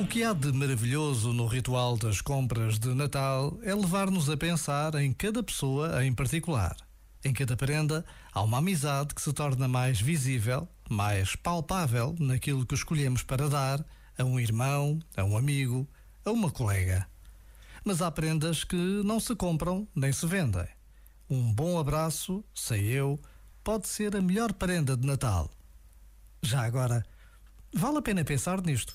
O que há de maravilhoso no ritual das compras de Natal é levar-nos a pensar em cada pessoa em particular. Em cada prenda há uma amizade que se torna mais visível, mais palpável naquilo que escolhemos para dar a um irmão, a um amigo, a uma colega. Mas há prendas que não se compram nem se vendem. Um bom abraço, sei eu, pode ser a melhor prenda de Natal. Já agora, vale a pena pensar nisto.